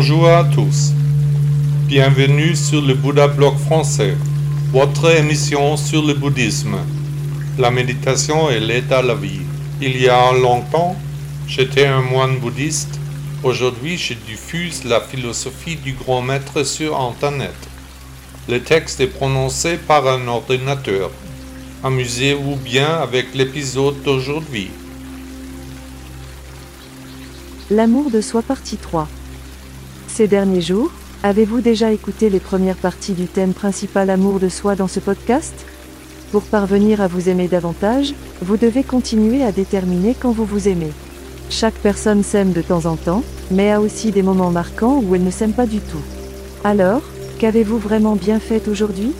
Bonjour à tous. Bienvenue sur le Bouddha Blog français, votre émission sur le bouddhisme. La méditation et l'aide à la vie. Il y a longtemps, j'étais un moine bouddhiste. Aujourd'hui, je diffuse la philosophie du grand maître sur Internet. Le texte est prononcé par un ordinateur. Amusez-vous bien avec l'épisode d'aujourd'hui. L'amour de soi partie 3. Ces derniers jours, avez-vous déjà écouté les premières parties du thème principal amour de soi dans ce podcast? Pour parvenir à vous aimer davantage, vous devez continuer à déterminer quand vous vous aimez. Chaque personne s'aime de temps en temps, mais a aussi des moments marquants où elle ne s'aime pas du tout. Alors, qu'avez-vous vraiment bien fait aujourd'hui?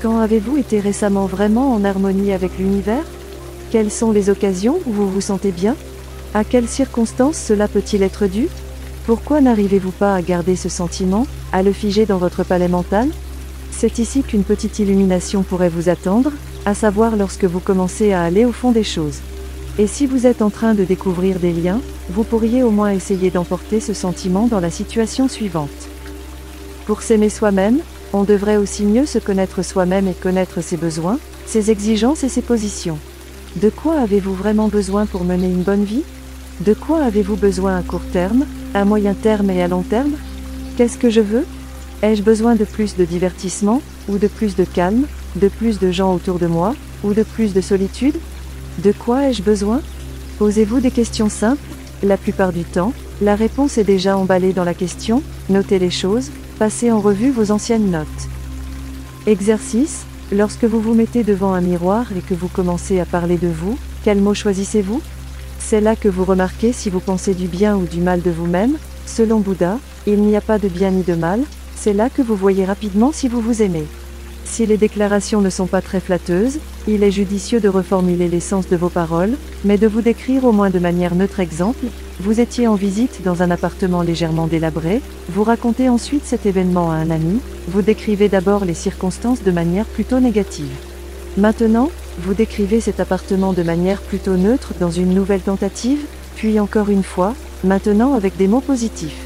Quand avez-vous été récemment vraiment en harmonie avec l'univers? Quelles sont les occasions où vous vous sentez bien? À quelles circonstances cela peut-il être dû? Pourquoi n'arrivez-vous pas à garder ce sentiment, à le figer dans votre palais mental? C'est ici qu'une petite illumination pourrait vous attendre, à savoir lorsque vous commencez à aller au fond des choses. Et si vous êtes en train de découvrir des liens, vous pourriez au moins essayer d'emporter ce sentiment dans la situation suivante. Pour s'aimer soi-même, on devrait aussi mieux se connaître soi-même et connaître ses besoins, ses exigences et ses positions. De quoi avez-vous vraiment besoin pour mener une bonne vie? De quoi avez-vous besoin à court terme, à moyen terme et à long terme Qu'est-ce que je veux? Ai-je besoin de plus de divertissement, ou de plus de calme, de plus de gens autour de moi, ou de plus de solitude? De quoi ai-je besoin? Posez-vous des questions simples, la plupart du temps, la réponse est déjà emballée dans la question, notez les choses, passez en revue vos anciennes notes. Exercice, lorsque vous vous mettez devant un miroir et que vous commencez à parler de vous, quel mot choisissez-vous? C'est là que vous remarquez si vous pensez du bien ou du mal de vous-même, selon Bouddha, il n'y a pas de bien ni de mal, c'est là que vous voyez rapidement si vous vous aimez. Si les déclarations ne sont pas très flatteuses, il est judicieux de reformuler l'essence de vos paroles, mais de vous décrire au moins de manière neutre exemple, vous étiez en visite dans un appartement légèrement délabré, vous racontez ensuite cet événement à un ami, vous décrivez d'abord les circonstances de manière plutôt négative. Maintenant, vous décrivez cet appartement de manière plutôt neutre dans une nouvelle tentative, puis encore une fois, maintenant avec des mots positifs.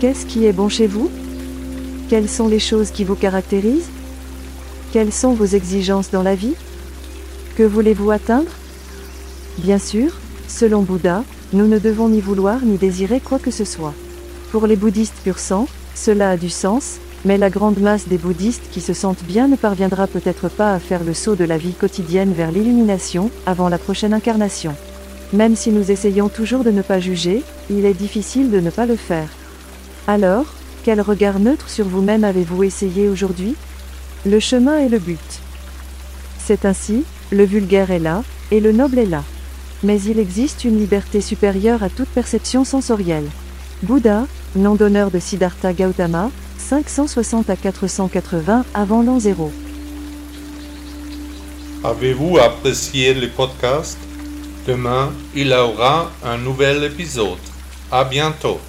Qu'est-ce qui est bon chez vous? Quelles sont les choses qui vous caractérisent? Quelles sont vos exigences dans la vie? Que voulez-vous atteindre? Bien sûr, selon Bouddha, nous ne devons ni vouloir ni désirer quoi que ce soit. Pour les bouddhistes pur sang, cela a du sens, mais la grande masse des bouddhistes qui se sentent bien ne parviendra peut-être pas à faire le saut de la vie quotidienne vers l'illumination, avant la prochaine incarnation. Même si nous essayons toujours de ne pas juger, il est difficile de ne pas le faire. Alors, quel regard neutre sur vous-même avez-vous essayé aujourd'hui? Le chemin est le but. C'est ainsi, le vulgaire est là, et le noble est là. Mais il existe une liberté supérieure à toute perception sensorielle. Bouddha, nom d'honneur de Siddhartha Gautama, 560 à 480 avant l'an 0. Avez-vous apprécié le podcast? Demain, il y aura un nouvel épisode. À bientôt.